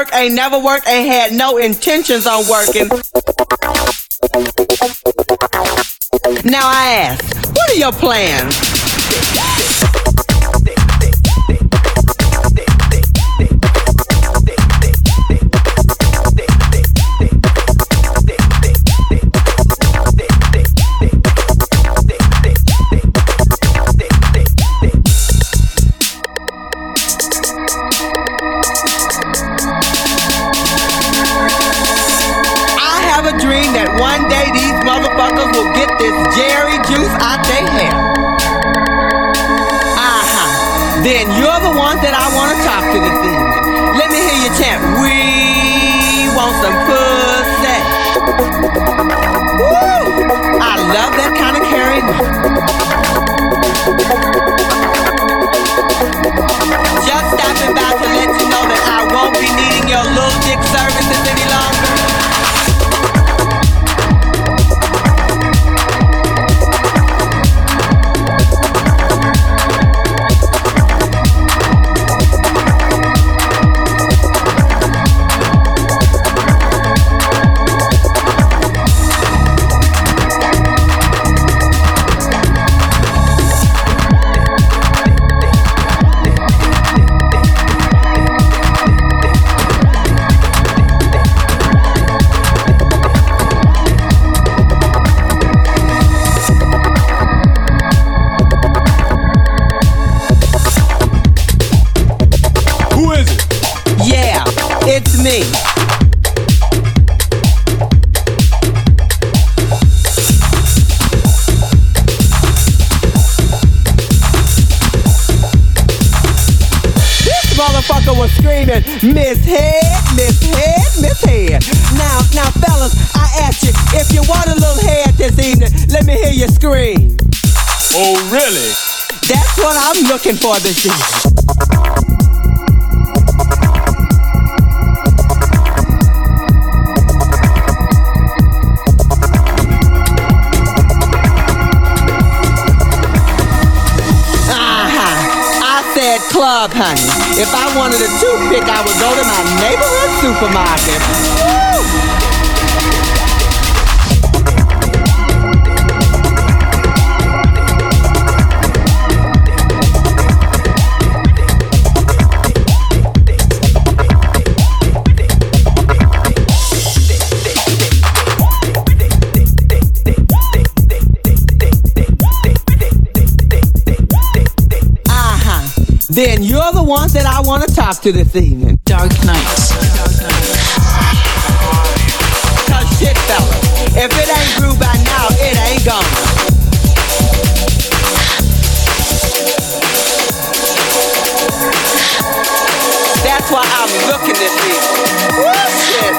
work, ain't never worked, ain't had no intentions on working. Now I ask, what are your plans? looking for this uh-huh. club, honey. If I wanted a toothpick, I would go to my neighborhood supermarket. then you're the ones that I want to talk to this evening. Dark nights. Cause shit, fella, if it ain't grew by now, it ain't gone. That's why I'm looking this evening. Woo, shit.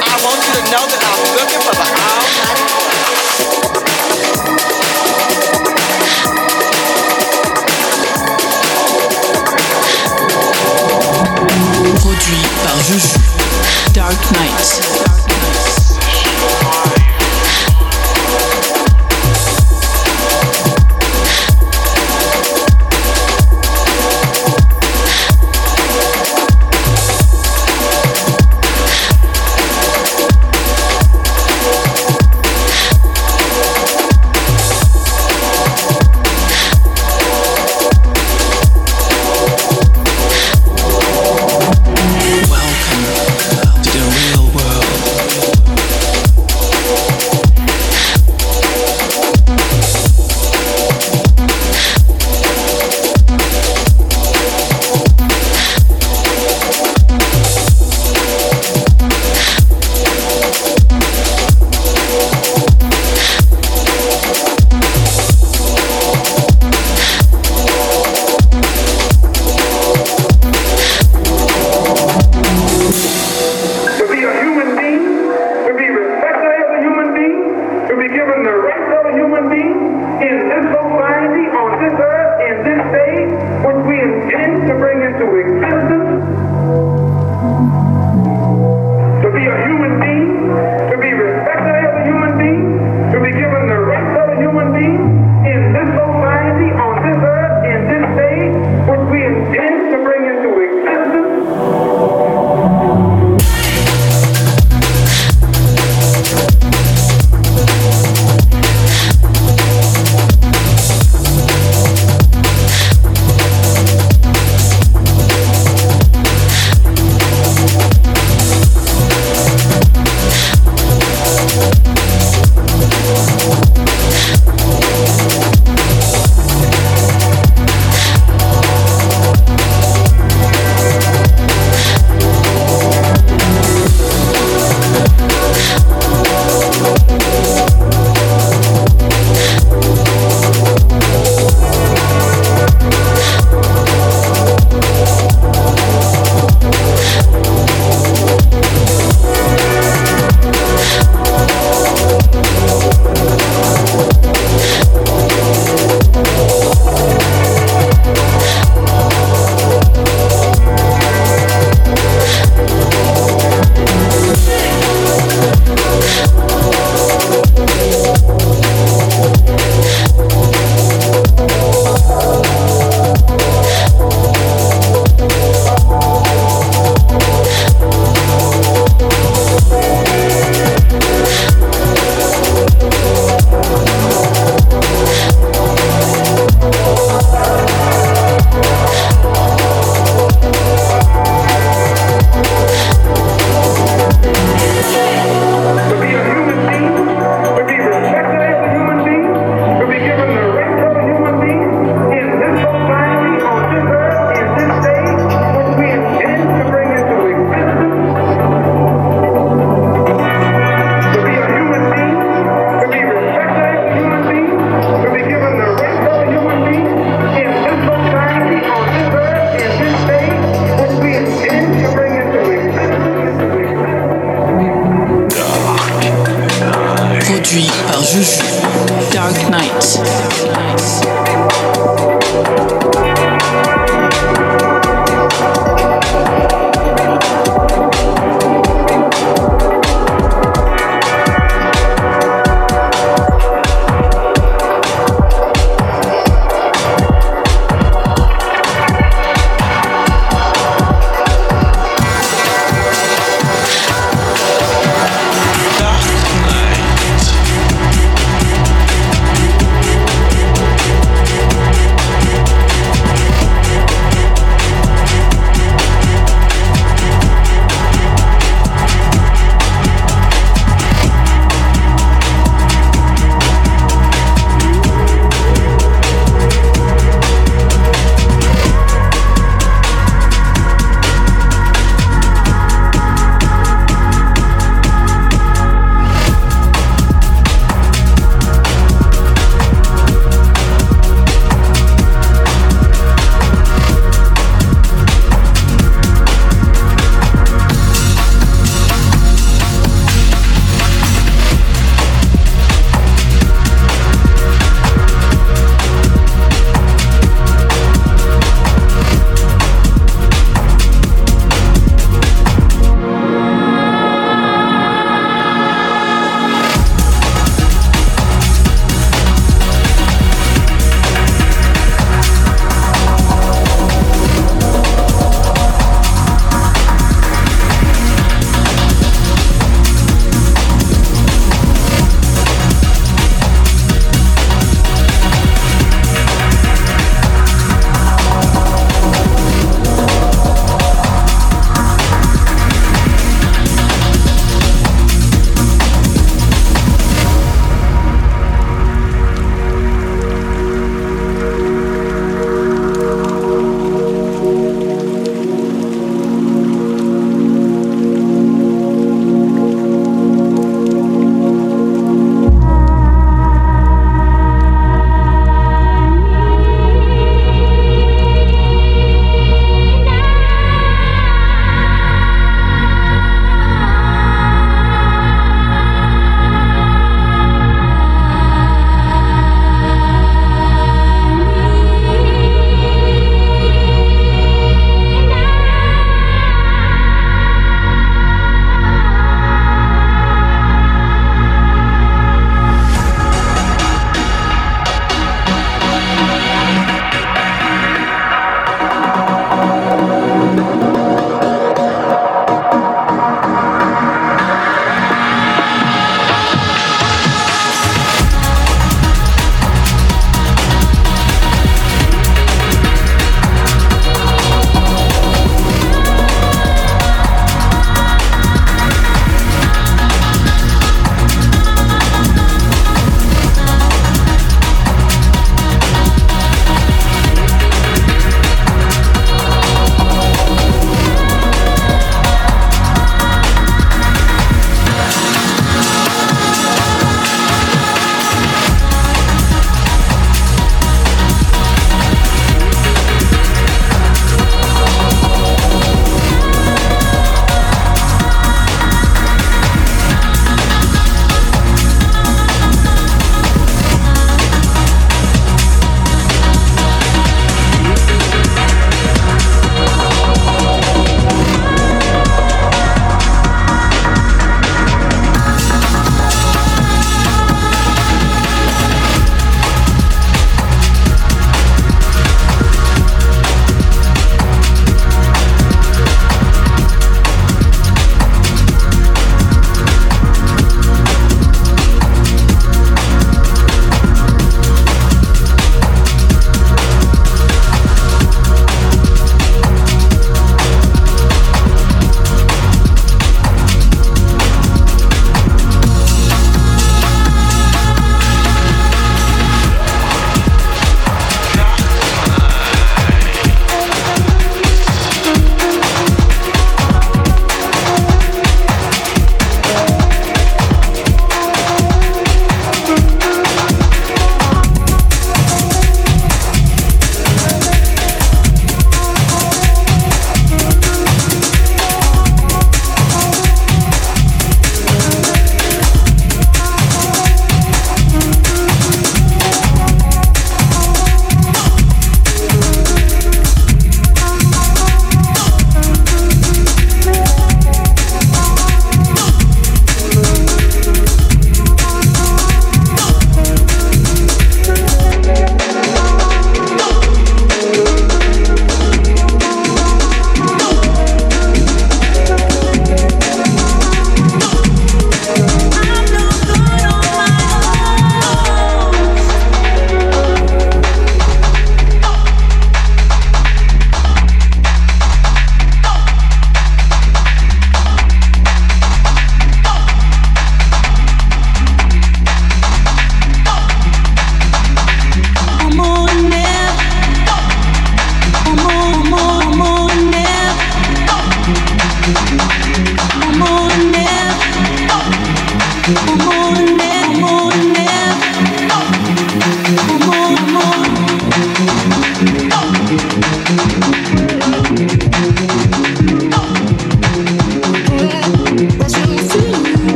I want you to know that I'm looking for the all-night par Juju. Dark Knight.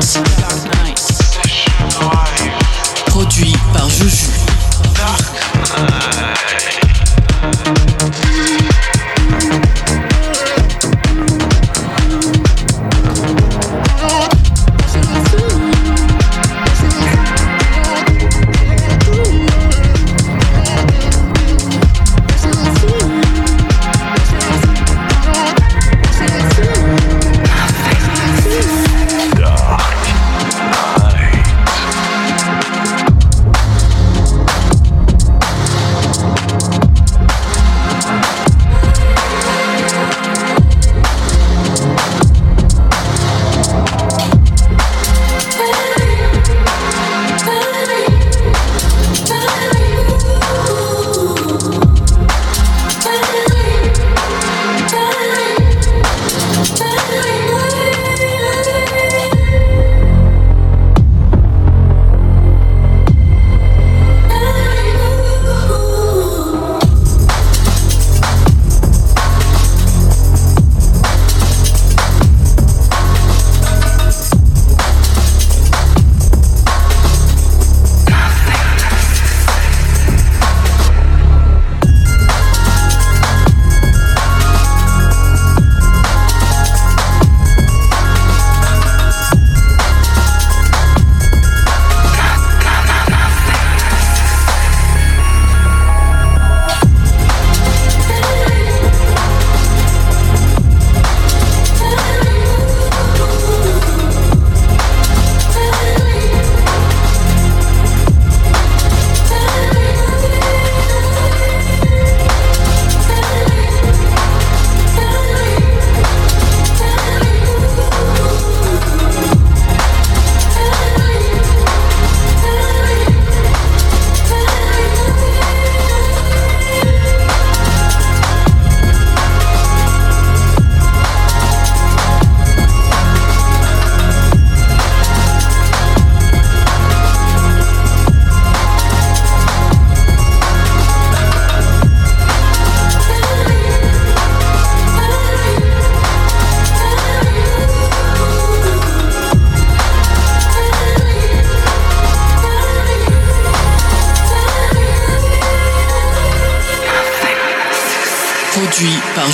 Thanks.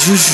Juju.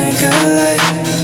like a light.